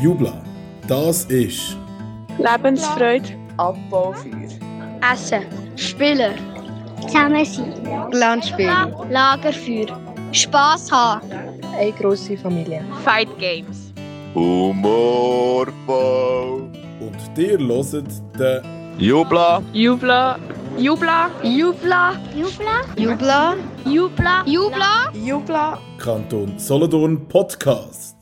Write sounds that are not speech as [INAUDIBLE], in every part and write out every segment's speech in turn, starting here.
Jubla, das ist Lebensfreude, Abbaufeuer, Essen, Spielen, zusammen sein, Landspielen, Lagerfeuer, Spass haben, eine grosse Familie, Fight Games, Humorvoll. und dir hört den Jubla. Jubla, Jubla, Jubla, Jubla, Jubla, Jubla, Jubla, Jubla, Kanton Solothurn Podcast.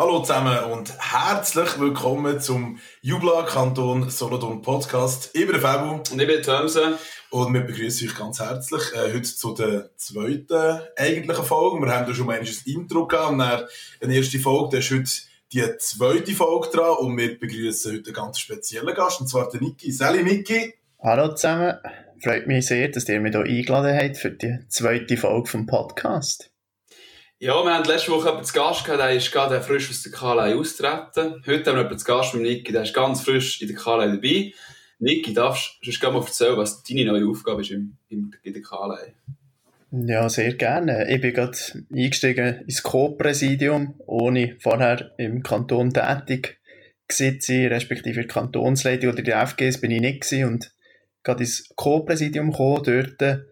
Hallo zusammen und herzlich willkommen zum Jubla Kanton Solothurn Podcast. Ich bin der Fabu Und ich bin Thomsen. und wir begrüßen euch ganz herzlich äh, heute zu der zweiten eigentlichen Folge. Wir haben da schon mal ein Intro gehabt und dann eine erste Folge, das ist heute die zweite Folge dran und wir begrüßen heute einen ganz speziellen Gast und zwar den Niki. Sally Niki. Hallo zusammen, freut mich sehr, dass ihr mich hier eingeladen habt für die zweite Folge vom Podcast. Ja, wir haben letzte Woche jemanden zu Gast gehabt, der ist gerade frisch aus der KLI austreten. Heute haben wir jemanden zu Gast mit Niki, der ist ganz frisch in der KLI dabei. Niki, darfst du uns mal erzählen, was deine neue Aufgabe ist im, im, in der KLI? Ja, sehr gerne. Ich bin gerade eingestiegen ins Co-Präsidium, ohne vorher im Kanton tätig gewesen respektive Kantonsleitung oder der FGs bin ich nicht gewesen und gerade ins Co-Präsidium gekommen. Dort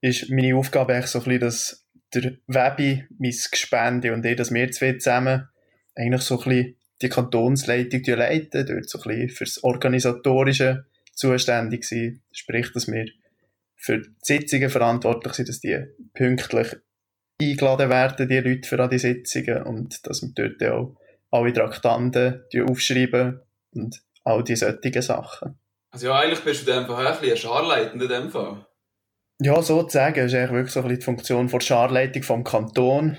ist meine Aufgabe eigentlich so ein bisschen, dass der Webi, mein Gespende und ich, dass wir zwei zusammen eigentlich so ein bisschen die Kantonsleitung leiten, dort so ein bisschen fürs Organisatorische zuständig sind. Sprich, dass wir für die Sitzungen verantwortlich sind, dass die pünktlich eingeladen werden, die Leute für die Sitzungen und dass wir dort auch alle Traktanten aufschreiben und all die solchen Sachen. Also ja, eigentlich bist du in dem Fall ein bisschen ein Scharleitender in dem Fall. Ja, sozusagen ist eigentlich wirklich so ein bisschen die Funktion von der Scharleitung vom Kanton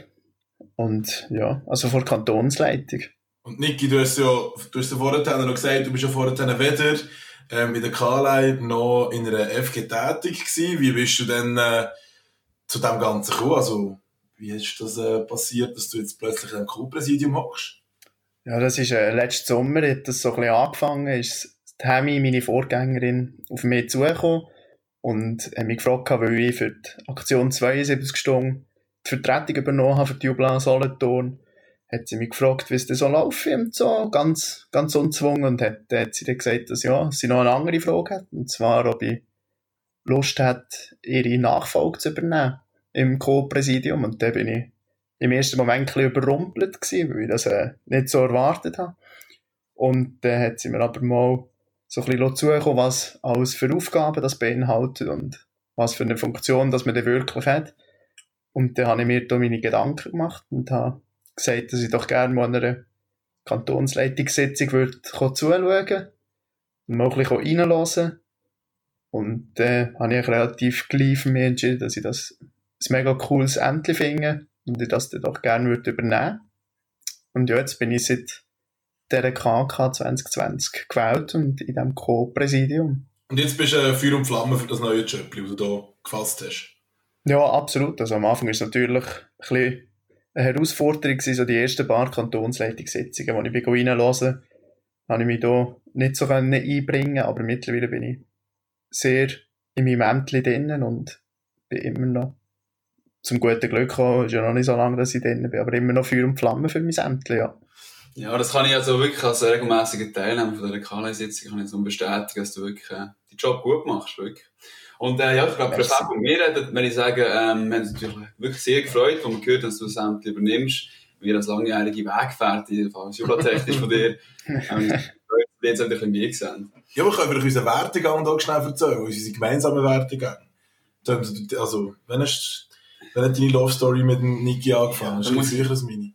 und ja, also von der Kantonsleitung. Und Niki, du hast ja, du hast ja vorhin noch gesagt, du bist ja vorhin weder ähm, in der KLI noch in einer FG tätig gewesen. Wie bist du denn äh, zu dem Ganzen gekommen? Also, wie ist das äh, passiert, dass du jetzt plötzlich im Co-Präsidium hockst? Ja, das ist äh, letzten Sommer, hat das so ein bisschen angefangen, ist Tammy, meine Vorgängerin, auf mich zugekommen und hat mich gefragt, weil ich für die Aktion 72 Stunden die Vertretung übernommen habe für die Jublan Solothurn. Hat sie mich gefragt, wie es denn so läuft und so, ganz, ganz unzwungen und hat, hat sie dann gesagt, dass ja, sie noch eine andere Frage hat, und zwar, ob ich Lust hat, ihre Nachfolge zu übernehmen im Co-Präsidium und da bin ich im ersten Moment ein überrumpelt gewesen, weil ich das äh, nicht so erwartet habe. Und dann hat sie mir aber mal so ein bisschen zugekommen, was alles für Aufgaben das beinhaltet und was für eine Funktion das man dann wirklich hat. Und dann habe ich mir da meine Gedanken gemacht und habe gesagt, dass ich doch gerne mal an einer Kantonsleitungssitzung würde zuschauen und mal ein bisschen reinhören. Und dann habe ich relativ gleich für mich entschieden, dass ich das ein mega cooles Ämtchen finde und ich das dann doch gerne würde übernehmen Und ja, jetzt bin ich seit dieser KK 2020 gewählt und in diesem Co-Präsidium. Und jetzt bist du äh, Feuer und Flamme für das neue Job, das du hier gefasst hast. Ja, absolut. Also am Anfang ist es natürlich ein bisschen eine Herausforderung so die ersten paar Kantonsleitungssitzungen, wo ich bin reinhören habe ich mich da nicht so einbringen aber mittlerweile bin ich sehr in meinem Ämtchen drinnen und bin immer noch zum guten Glück gekommen. ist ja noch nicht so lange, dass ich drinnen bin, aber immer noch Feuer und Flamme für mein Ämtchen, ja. Ja, das kann ich also wirklich als regelmäßiger Teilnehmer von dieser KLI-Sitzung kann ich so bestätigen, dass du wirklich äh, den Job gut machst, wirklich. Und äh, ja, ich glaube. Perfekt von mir, reden, wenn ich sage, ähm, wir haben uns natürlich wirklich sehr gefreut, als wir gehört haben, dass du das Amt übernimmst. Wir als langjährige Weggefährtin, als Jublatechnisch von dir, [LAUGHS] ähm, wir jetzt ein bisschen mehr gesehen. Ja, wir können vielleicht unseren Werdegang hier schnell erzählen, unsere gemeinsamen Werdegang. Also, wenn hast, wenn hat deine Love Story mit dem Niki angefangen? Ja, Ja, da das ist sicher als meine.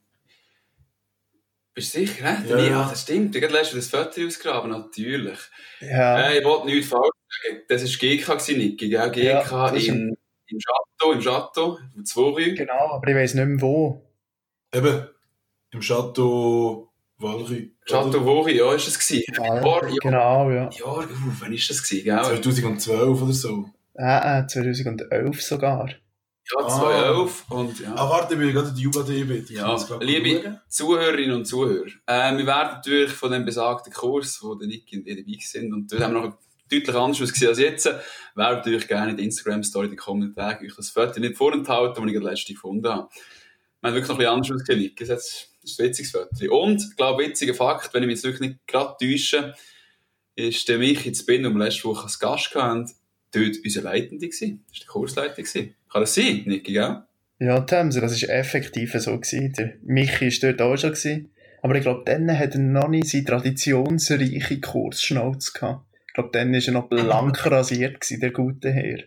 Bist du sicher, ne? Ja, Ja, ja. das stimmt. Du hast letztens das Foto ausgraben, natürlich. Ja, Äh, ich wollte nichts falsch sagen. Das war GK, gewesen, Niki, gell? GK Ja, in, im Chateau, im Chateau, im Zwory. genau, aber ich weiss nicht mehr wo. Eben, im Chateau Walry. Chateau Vori, ja, ist das gewesen. Genau, ja. ja, uh, wann ist das gewesen, gell? 2012 oder so. Äh, äh, 2011 sogar. Ja, 2011 und ja. Ah, warte, ich bin gerade in die Jubel bitte. Ja, liebe Zuhörerinnen und Zuhörer, äh, wir werden natürlich von dem besagten Kurs, wo der Nick und ich dabei sind, und dort haben wir noch deutlich anders ausgesehen als jetzt, wäre natürlich gerne in der Instagram-Story die kommenden Tage euch das Foto nicht vorenthalten, das ich gerade letzte gefunden habe. Wir haben wirklich noch ein bisschen anders ausgesehen, Nick. Das ist ein witziges Foto. Und, ich glaube, witziger Fakt, wenn ich mich jetzt wirklich nicht gerade täusche, ist der Michi zu Bin, um letzte Woche als Gast gehabt, dort unser Leitende gewesen. Das war der Kursleiter. Gewesen. Kann das sein, Niki, gell? Ja, Tamser, das war effektiv so. Gewesen. Der Michi war dort auch schon. Gewesen. Aber ich glaube, dann hat er noch nicht seine traditionsreiche Kursschnauze gehabt. Ich glaube, dann war er noch blank [LAUGHS] rasiert, gewesen, der gute Herr.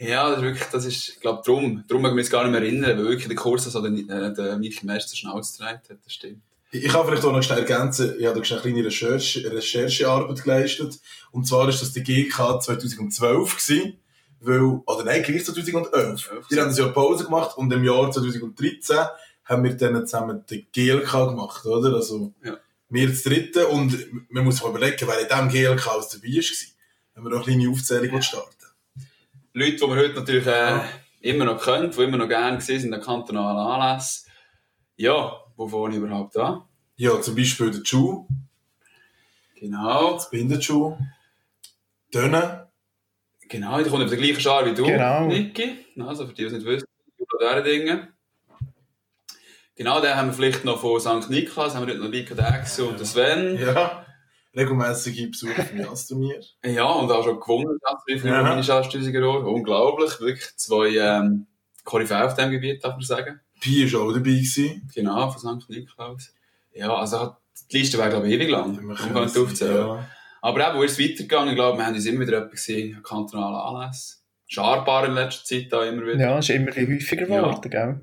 Ja, das ist wirklich, das ist, ich glaube, darum, darum mögen wir uns gar nicht mehr erinnern, weil wirklich der Kurs so den, äh, der Michi Meister Schnauze getragen hat, das stimmt. Ich kann vielleicht auch noch schnell ergänzen, ich habe da eine kleine Recherche, Recherchearbeit geleistet. Und zwar ist das die GK 2012 gewesen, weil, oder nein, gleich 2011. Die haben ein Jahr Pause gemacht und im Jahr 2013 haben wir dann zusammen die GLK gemacht, oder? Also, Ja. wir das dritte und man muss sich überlegen, wer in diesem GLK alles dabei war. Wenn wir noch eine kleine Aufzählung starten. Leute, die wir heute natürlich äh, immer noch kennen, die immer noch gerne sind an kantonalen Anlässen. Ja, wovon ich überhaupt an? Ja, zum Beispiel der Schuh, Genau, das Bindenschuh, Dönen, genau, die kommt auf den gleichen Schar wie du, Genau. Niki. Also für die, die es nicht wissen, über diese Dinge. Genau, den haben wir vielleicht noch von St. Niklas, haben wir dort noch Vika Dex und den Sven. ja, regelmäßige Besucher von Jastomir. Ja, und auch schon gewonnen, das für Ja. meine Schatztüsiger Ohr. Unglaublich, wirklich zwei ähm, Koryphäe auf diesem Gebiet, darf man sagen. Pi war auch dabei. Gewesen. Genau, von St. Nikolaus. Ja, also die Liste wäre, glaube ich, ewig lang. Man kann nicht aufzählen. Ja. Aber eben, wo ist es weitergegangen? Ich glaube, wir haben uns immer wieder etwas gesehen, an kantonalen Anlässen. Scharbar in letzter Zeit da immer wieder. Ja, ist immer häufiger Ja. geworden, gell?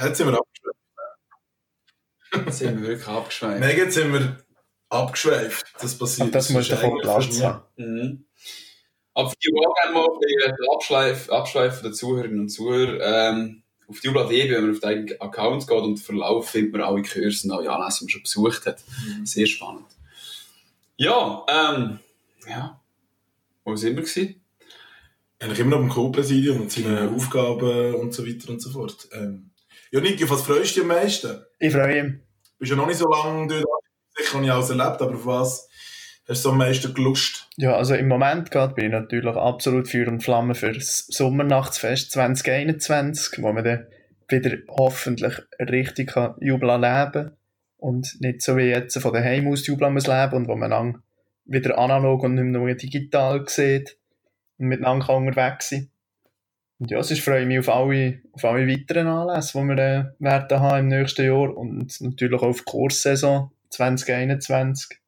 Jetzt sind wir abgeschweift. Jetzt [LAUGHS] sind wir wirklich abgeschweift. Nein, jetzt sind wir abgeschweift. Das passiert. Und das muss ist davon Platz haben. Mhm. Aber für die, die auch gerne mal abschweifen der Zuhörerinnen und Zuhörer, ähm, auf die UBLA.de, wenn man auf den Account geht und den Verlauf findet man alle Kurse und alle Anlässe, die man schon besucht hat. Sehr spannend. Ja, ähm, ja. Wo sind wir gewesen? Eigentlich immer noch im Co-Präsidium und seine Aufgaben und so weiter und so fort. Ähm, ja, Niki, auf was freust du dich am meisten? Ich freue mich. Du bist ja noch nicht so lange dort. Sicher habe ich alles erlebt, aber auf was hast du am meisten gelust? Ja, also im Moment gerade bin ich natürlich absolut Feuer und Flamme für das Sommernachtsfest 2021, wo man dann wieder hoffentlich richtig kann jubeln leben und nicht so wie jetzt von daheim aus jubeln muss leben und wo man dann wieder analog und nicht nur digital sieht und miteinander kann unterwegs sein. Und ja, sonst freue ich mich auf alle, auf alle weiteren Anlässe, die wir äh, werden haben im nächsten Jahr und natürlich auch auf die Kurssaison 2021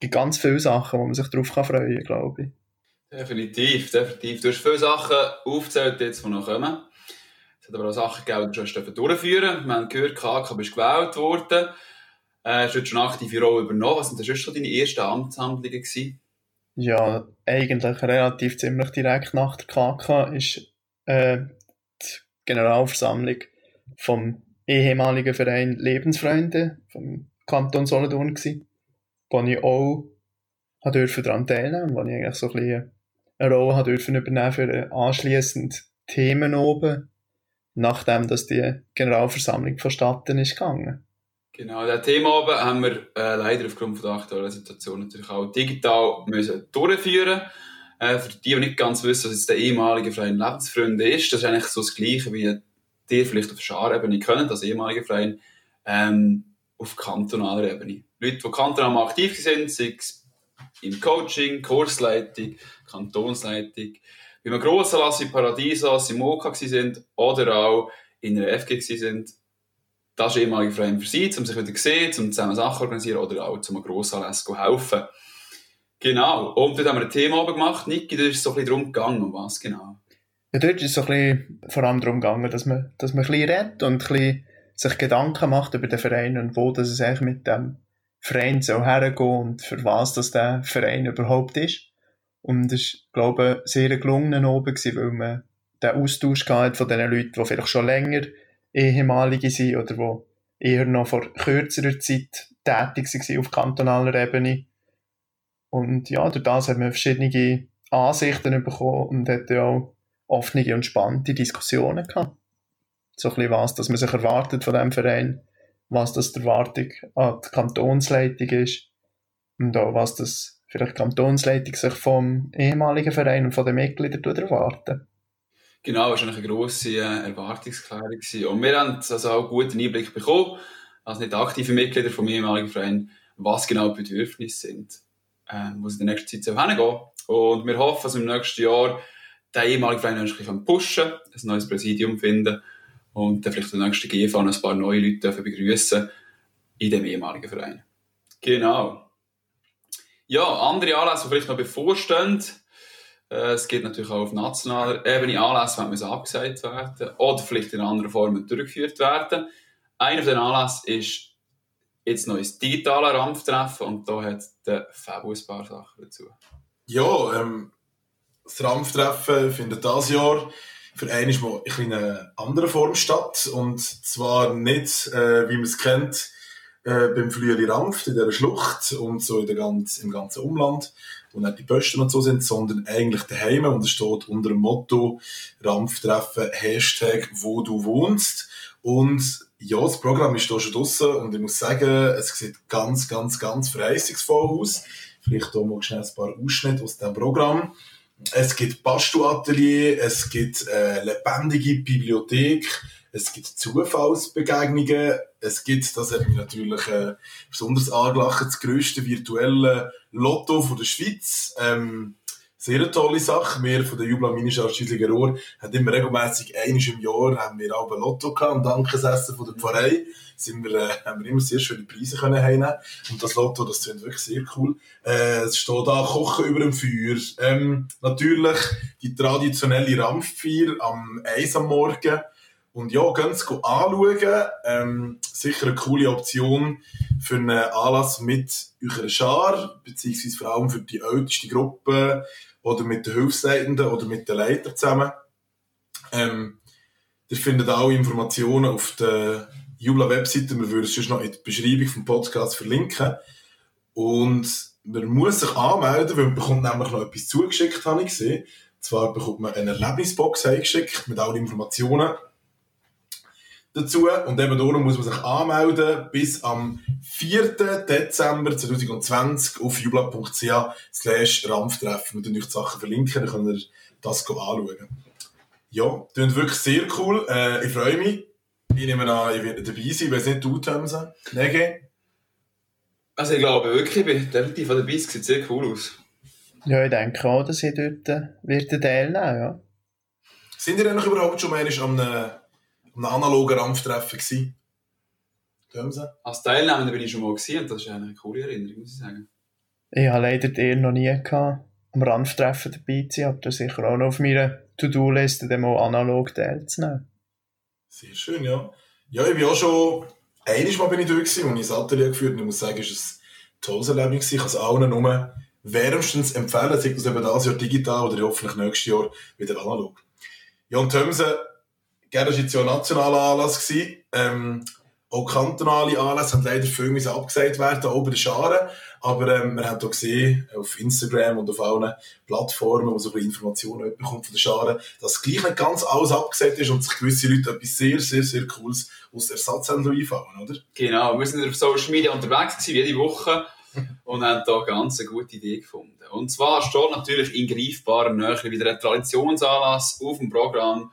gibt ganz viele Sachen, wo man sich darauf freuen kann, glaube ich. Definitiv, definitiv. Du hast viele Sachen aufgezählt, jetzt, die noch kommen. Es hat aber auch Sachen gegeben, die du schon durchführen Wir haben gehört, KK bist gewählt worden. Äh, hast du schon aktive Rolle übernommen. Was sonst schon deine ersten Amtshandlungen gewesen? Ja, eigentlich relativ ziemlich direkt nach der KK ist äh, die Generalversammlung vom ehemaligen Verein Lebensfreunde vom Kanton Solothurn gsi, wo ich auch dürfen daran teilnehmen, wo ich eigentlich so ein bisschen eine Rolle dürfen übernehmen für anschliessend Themen oben, nachdem dass die Generalversammlung vonstatten ist gegangen. Genau, das Thema haben wir äh, leider aufgrund von der aktuellen Situation natürlich auch digital müssen durchführen äh, Für die, die nicht ganz wissen, was jetzt der ehemalige Verein Lebensfreunde ist, das ist eigentlich so das Gleiche, wie ihr vielleicht auf Scharebene kennt, als ehemalige Verein, ähm, auf kantonaler Ebene. Leute, die kantonal mal aktiv sind, sei es im Coaching, Kursleitung, Kantonsleitung, bei einem grossen Lass in Paradisos, im OK sind oder auch in einer FG sind, das ist ehemalige Verein für sie, um sich wieder zu sehen, um zusammen Sachen organisieren oder auch zum Grossanlass helfen. Genau. Und dort haben wir ein Thema oben gemacht. Niki, da ist es so ein bisschen darum gegangen, um was genau? Ja, dort ist es so ein bisschen vor allem darum gegangen, dass man, dass man ein bisschen redet und ein bisschen sich Gedanken macht über den Verein und wo das es eigentlich mit dem Verein soll hergehen und für was das der Verein überhaupt ist. Und es ist, glaube ich, sehr gelungen oben weil man den Austausch gehabt von den Leuten, die vielleicht schon länger ehemalige sind oder die eher noch vor kürzerer Zeit tätig waren auf kantonaler Ebene. Und ja, durch das hat man verschiedene Ansichten bekommen und hat ja auch offene und spannende Diskussionen gehabt. So ein bisschen was, dass man sich erwartet von diesem Verein, was das die Erwartung an die Kantonsleitung ist und auch was das vielleicht die Kantonsleitung sich vom ehemaligen Verein und von den Mitgliedern erwarten. Genau, das war eine grosse äh, Erwartungsklärung. Und wir haben also auch guten Einblick bekommen, als nicht aktive Mitglieder vom ehemaligen Verein, was genau die Bedürfnisse sind, äh, wo es in der nächsten Zeit hingehen soll. Und wir hoffen, dass wir im nächsten Jahr den ehemaligen Verein ein bisschen pushen ein neues Präsidium finden und dann vielleicht den nächsten GV ein paar neue Leute begrüßen in dem ehemaligen Verein. Genau. Ja, andere Anlässe, die vielleicht noch bevorstehen. Äh, es geht natürlich auch auf nationaler Ebene Anlässe, die abgesagt werden oder vielleicht in anderen Formen durchgeführt werden. Einer von den Anlässen ist jetzt noch ein digitaler Rampftreffen und da hat der Fabu ein paar Sachen dazu. Ja, ähm, das Rampftreffen findet dieses Jahr für einmal mal in einer anderen Form statt. Und zwar nicht, äh, wie man es kennt, äh, beim Flüeli Rampft in dieser Schlucht und so in der ganz, im ganzen Umland, wo nicht die Posten und so sind, sondern eigentlich daheim und es steht unter dem Motto Rampftreffen Hashtag wo du wohnst und ja, das Programm ist hier schon draussen und ich muss sagen, es sieht ganz, ganz, ganz verheißungsvoll aus. Vielleicht hier mal schnell ein paar Ausschnitte aus dem Programm. Es gibt Bastuatelier, es gibt äh, lebendige Bibliothek, es gibt Zufallsbegegnungen, es gibt, das hat mich natürlich äh, besonders angelacht, das grösste virtuelle Lotto von der Schweiz. Ähm, sehr tolle Sache. Wir von der Jubla Minischar Schüssliger Rohr haben immer regelmässig einmal im Jahr haben wir auch ein Lotto gehabt und Dankesessen von der Pfarrei sind wir, äh, haben wir immer sehr schöne Preise können heimnehmen. Und das Lotto, das klingt wirklich sehr cool. Äh, es steht da Kochen über dem Feuer. Ähm, natürlich die traditionelle Rampffeier am Eis am Morgen. Und ja, ganz gut anschauen. Ähm, sicher eine coole Option für einen Anlass mit eurer Schar, beziehungsweise vor allem für die älteste Gruppe oder mit den Hilfsleitenden oder mit den Leitern zusammen. Ähm, ihr findet auch Informationen auf der Jubla-Webseite. Wir würden es sonst noch in der Beschreibung vom Podcast verlinken. Und man muss sich anmelden, weil man bekommt nämlich noch etwas zugeschickt, habe ich gesehen. Zwar bekommt man eine Erlebnisbox eingeschickt mit allen Informationen dazu. Und eben darum muss man sich anmelden bis am 4. Dezember 2020 auf jubla.ch slash rampftreffen. Wir euch die Sachen verlinken, dann könnt ihr das anschauen. Ja, das ist wirklich sehr cool. Äh, ich freue mich. Ich nehme an, ich werde dabei sein. Ich weiß nicht, du, Thomsen? Nege? Also ich glaube wirklich, ich bin definitiv dabei. Es sieht sehr cool aus. Ja, ich denke auch, dass ich dort äh, werde teilnehmen ja. Sind ihr eigentlich überhaupt schon mal an einem, einem analogen Rampftreffen gewesen? Thomsen? Als Teilnehmender bin ich schon mal gesehen und das ist eine coole Erinnerung, muss ich sagen. Ich habe leider die Ehre noch nie gehabt, am Rampftreffen dabei zu sein, aber das sicher auch noch auf meiner To-Do-Liste, dann mal analog teilzunehmen. Sehr schön, ja. Ja, ich bin auch schon, einiges Mal bin ich durch gewesen, und ich das Atelier geführt und ich muss sagen, es war ein tolles Erlebnis gewesen. Ich kann es allen nur wärmstens empfehlen, sei das eben dieses Jahr digital oder hoffentlich nächstes Jahr wieder analog. Ja, und Gerne war jetzt ja ein nationaler Anlass. Ähm, auch kantonale Anlässe haben leider viel müssen abgesagt werden, auch bei den Scharen. Aber ähm, wir haben hier gesehen, auf Instagram und auf allen Plattformen, wo so ein bisschen Informationen bekommt von den Scharen, dass gleich nicht ganz alles abgesagt ist und sich gewisse Leute etwas sehr, sehr, sehr Cooles aus der Ersatzhändler einfallen, oder? Genau, wir sind auf Social Media unterwegs gewesen, jede Woche und haben da ganz eine gute Idee gefunden. Und zwar steht natürlich in greifbarer Nähe wieder ein Traditionsanlass auf dem Programm,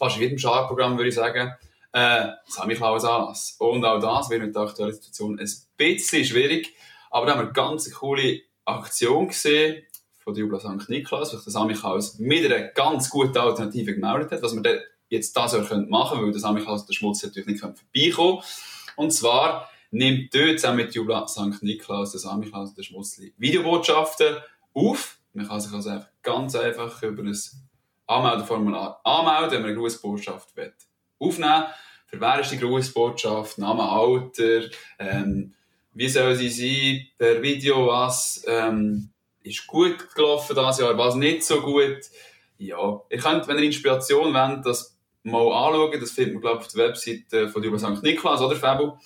fast jedem Scharprogramm würde ich sagen, äh, Samichlaus Anlass. Und auch das wird mit der aktuellen Situation ein bisschen schwierig, aber da haben wir eine ganz coole Aktion gesehen von der Jubla St. Niklas, sich der Samichlaus mit einer ganz guten Alternative gemeldet hat, was wir jetzt das auch machen können, weil der Samichlaus der Schmutz natürlich nicht vorbeikommen kann. Und zwar nimmt dort zusammen mit Jubla St. Niklas, der Samichlaus und der Schmutzli Videobotschaften auf. Man kann sich also einfach ganz einfach über ein Anmeldeformular anmelden, wenn man eine Grußbotschaft will. aufnehmen Für wer ist die Grußbotschaft? Name, Alter, ähm, wie soll sie sein, per Video, was ähm, ist gut gelaufen dieses Jahr, was nicht so gut. Ja, ihr könnt, wenn ihr Inspiration wollt, das mal anschauen. Das findet man, glaube ich, auf der Webseite von Jubla St. Niklas, oder Fabo?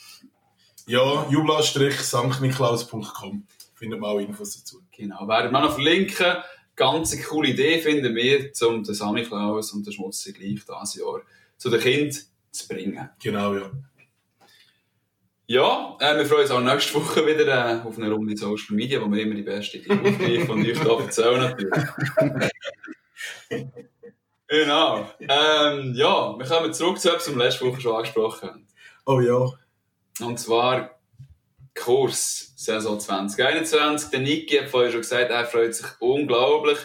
Ja, jubla-sanktniklaus.com findet man auch Infos dazu. Genau, werden wir noch verlinken. Ganz eine coole Idee finden wir, um den Sammy Klaus und den Schmutz gleich dieses Jahr zu den Kindern zu bringen. Genau, ja. Ja, äh, wir freuen uns auch nächste Woche wieder äh, auf eine Runde Social Media, wo wir immer die beste Idee aufgreifen und euch da erzählen natürlich. [LAUGHS] Genau. Ähm, ja, wir kommen zurück zu etwas, was wir letzte Woche schon angesprochen haben. Oh ja. Und zwar Kurs Saison 2021. Der Niki hat vorhin schon gesagt, er freut sich unglaublich.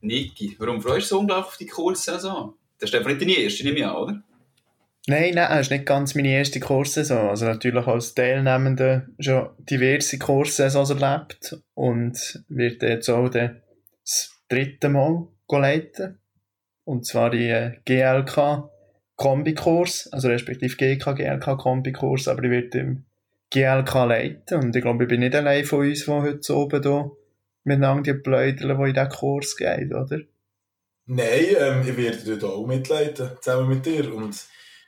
Niki, warum freust du dich so unglaublich auf die Kurssaison? Das ist einfach nicht deine erste, nehme ich an, oder? Nein, nein, das ist nicht ganz meine erste Kurssaison. Also natürlich als Teilnehmender schon diverse Kurssaisons erlebt und wird jetzt auch das dritte Mal leiten. Und zwar die äh, GLK Kombikurs, also respektive GK GLK Kombikurs, aber ich werde im GLK leiten und ich glaube, ich bin nicht allein von uns, die heute oben hier miteinander die Pläudern, die in diesen Kurs gehen, oder? Nein, ähm, ich werde dort auch mitleiten, zusammen mit dir. Und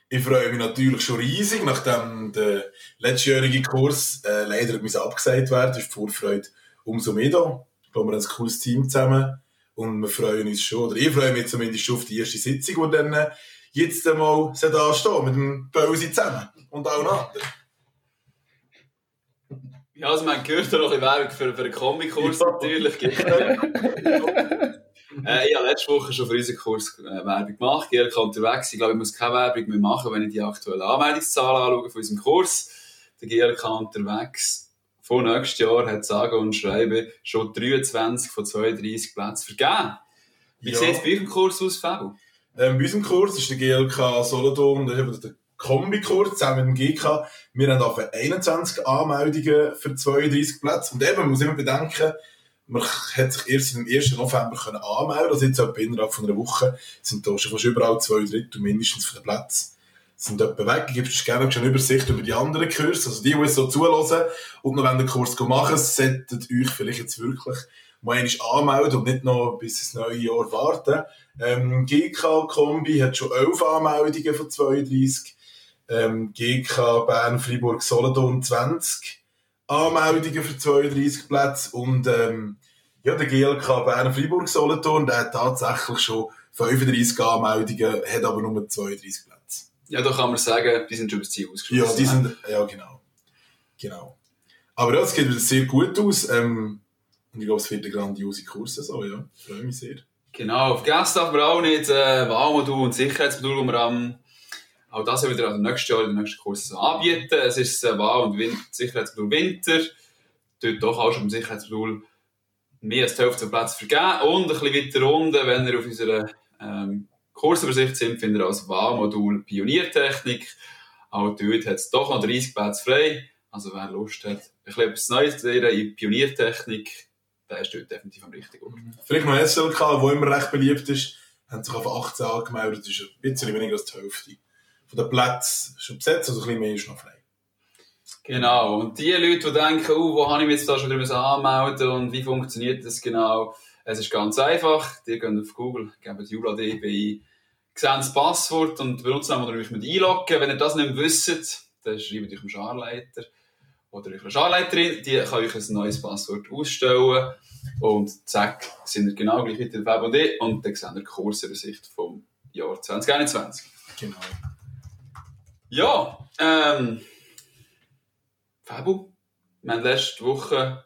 ich freue mich natürlich schon riesig, nachdem der letztjährige Kurs äh, leider muss abgesagt wird, ist die Vorfreude umso mehr da. Ich glaube, wir haben ein cooles Team zusammen und wir freuen uns schon, oder ich freue mich zumindest schon auf die erste Sitzung, die dann jetzt einmal anstehen mit dem Böse zusammen und auch [LAUGHS] noch anderen. Ja, also man gehört da noch ein Werbung für, für einen Kombikurs Ja. natürlich. [LAUGHS] Äh, ich habe letzte Woche schon für unseren Kurs äh, Werbung gemacht. GLK unterwegs. Ich glaube, ich muss keine Werbung mehr machen, wenn ich die aktuellen Anmeldungszahlen anschaue von unserem Kurs. Der GLK unterwegs von nächstes Jahr hat sage und schreibe schon 23 von 32 Plätzen vergeben. Wie Ja. sieht es bei eurem Kurs aus, Fabio? Ähm, bei unserem Kurs ist der GLK Solothurn, das ist der Kombikurs zusammen mit dem GK. Wir haben auf 21 Anmeldungen für 32 Plätze. Und eben, man muss immer bedenken, man hat sich erst am 1. November können anmelden Also jetzt innerhalb von einer Woche sind da schon fast überall zwei Drittel mindestens von den Plätzen sind etwa weg. Gebe dir gerne schon Übersicht über die anderen Kurse. Also die, die es so zuhören und noch wenn den Kurs machen, solltet euch vielleicht jetzt wirklich mal anmelden und nicht noch bis ins neue Jahr warten. Ähm, GK-Kombi hat schon 11 Anmeldungen von 32. Ähm, GK Bern, Fribourg, Solothurn 20 Anmeldungen für 32 Plätze. Und ähm, ja, der GLK Bern, Fribourg, Solothurn, der hat tatsächlich schon 35 Anmeldungen, hat aber nur 32 Plätze. Ja, da kann man sagen, die sind schon über das Ziel ausgeschlossen. Ja, die sind, ja, genau. Genau. Aber ja, es geht wieder sehr gut aus. Ähm, und ich glaube, es wird eine grandiose Kurssaison, ja. Ich freue mich sehr. Genau, vergessen darf man auch nicht äh, Wahlmodul und Sicherheitsmodul, die wir am, auch das wieder an nächstes Jahr in der nächsten Kurs anbieten. Es ist das äh, Wahl- und Sicherheitsmodul Winter. Dort doch auch schon im Sicherheitsmodul mehr als die Hälfte Plätze vergeben. Und ein bisschen weiter unten, wenn ihr auf unserer ähm, Kursübersicht sind, findet ihr als Wahlmodul Pioniertechnik. Auch dort hat es doch noch 30 Plätze frei. Also wer Lust hat, ein bisschen etwas Neues zu lernen in Pioniertechnik, der ist dort definitiv am richtigen Ort. Vielleicht noch SLK, wo immer recht beliebt ist, haben sich auf 18 angemeldet. Das ist ein bisschen weniger als die Hälfte. Von den Plätzen schon besetzt, also ein bisschen mehr ist noch frei. Genau. Und die Leute, die denken, oh, wo habe ich mich jetzt da schon wieder anmelden und wie funktioniert das genau? Es ist ganz einfach. Die gehen auf Google, geben jula.db ein, sehen das Passwort und den Benutzernamen, oder euch mit einloggen. Wenn ihr das nicht wisst, dann schreibt euch dem Scharleiter oder eurer Scharleiterin, die kann euch ein neues Passwort ausstellen und zack, sind ihr genau gleich wieder auf Web und ich und dann seht ihr die Kursübersicht vom Jahr 2021. Genau. Ja, ähm, Fabu, wir haben letzte Woche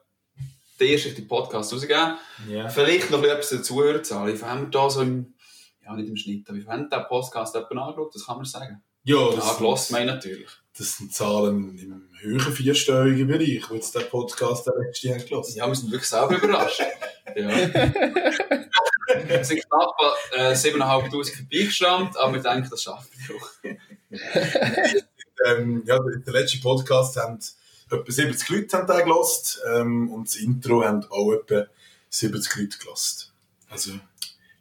den ersten Podcast rausgegeben. Ja. Vielleicht noch etwas der Zuhörerzahl. Wie haben wir da so im, ja nicht im Schnitt, aber wie haben den Podcast jemanden angeschaut? Das kann man sagen. Ja, das, gehört meine natürlich. das sind Zahlen im höheren vierstelligen Bereich, wo jetzt der Podcast der letzte Jahr gelassen Ja, wir sind wirklich selber überrascht. [LAUGHS] ja. Wir sind knapp äh, 7'500 vorbeigeschrammt, aber wir denken, das schaffen wir doch. [LAUGHS] ähm, ja, der, letzte Podcast haben etwa 70 Leute haben den gelost, ähm, und das Intro haben auch etwa 70 Leute gelost. Also,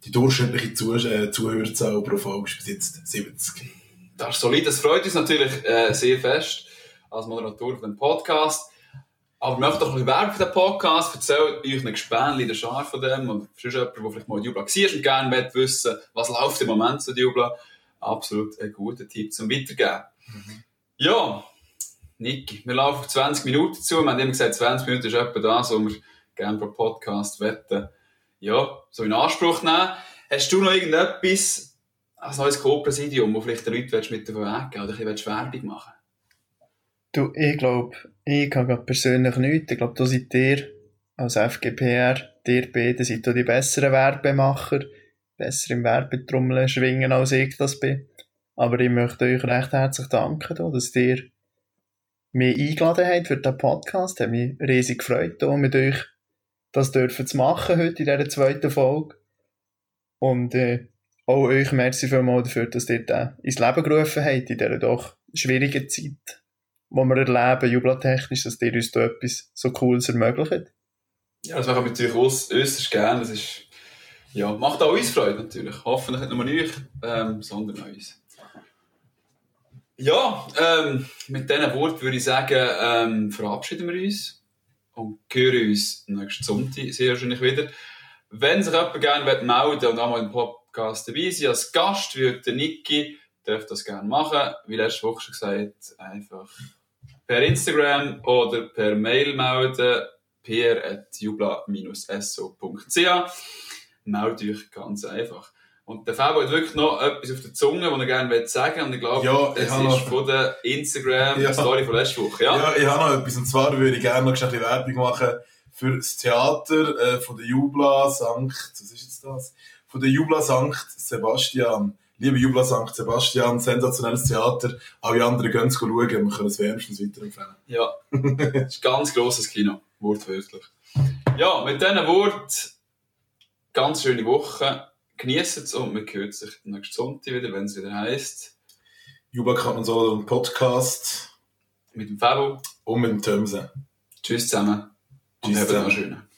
die durchschnittliche Zuh äh, Zuhörerzahl pro Folge ist bis jetzt 70. Das ist solid, das freut uns natürlich äh, sehr fest als Moderator von dem Podcast. Aber möchte doch ein bisschen Werbung für den Podcast. Erzählt euch ein Gespänli, der Schar von dem. Und für jemanden, der vielleicht mal Jubla war und gerne wissen, was läuft im Moment zu Jubla. Absolut ein guter Tipp zum Weitergeben. Ja, Niki, wir laufen auf 20 Minuten zu. Wir haben immer gesagt, 20 Minuten ist etwa das, was wir gerne pro Podcast wetten. Ja, so in Anspruch nehmen. Hast du noch irgendetwas als neues Co-Präsidium, wo vielleicht den Leuten mit auf den Weg gehen oder ein bisschen Werbung machen Du, ich glaube, ich habe gerade persönlich nichts. Ich glaube, da seid ihr als FGPR, ihr beide seid da die besseren Werbemacher. Besser im Werbetrommeln schwingen, als ich das bin. Aber ich möchte euch recht herzlich danken, da, dass ihr mich eingeladen habt für den Podcast. Hat mich riesig gefreut, mit euch das dürfen zu machen heute in dieser zweiten Folge. Und äh, auch euch merci vielmals dafür, dass ihr den ins Leben gerufen habt, in dieser doch schwierigen Zeit, wo wir erleben, jubeltechnisch, dass ihr uns da etwas so Cooles ermöglicht. Ja, das machen wir natürlich äußerst gerne. Das ist, ja, macht auch uns Freude natürlich. Hoffentlich nicht nur euch, ähm, sondern uns. Ja, ähm, mit diesen Worten würde ich sagen, ähm, verabschieden wir uns und hören uns nächsten Sonntag sehr wahrscheinlich wieder. Wenn sich jemand gerne melden und auch mal im Podcast dabei sein als Gast, wie der Niki, darf das gerne machen. Wie letzte Woche schon gesagt, einfach per Instagram oder per Mail melden pr.jubla-so.ch. Meldet euch ganz einfach. Und der Fabio hat wirklich noch etwas auf der Zunge, was er gerne sagen will. Und ich glaube, Ja, ich das ist noch- von der Instagram-Story von letzter Woche. Ja? Ja, ich habe noch etwas. Und zwar würde ich gerne noch ein bisschen Werbung machen für das Theater äh, von der Jubla Sankt, was ist jetzt das? Von der Jubla Sankt Sebastian. Liebe Jubla Sankt Sebastian, sensationelles Theater. Alle anderen gehen es schauen, wir können es wärmstens weiterempfehlen. Ja, das [LAUGHS] ist ein ganz grosses Kino, wortwörtlich. Ja, mit diesen Worten, ganz schöne Woche. Genießt es und wir hören sich nächsten Sonntag wieder, wenn es wieder heisst, Jubla kann man so einen Podcast mit dem Fabo. und mit dem Tömsen. Tschüss zusammen und Tschüss habt noch zusammen. schönen.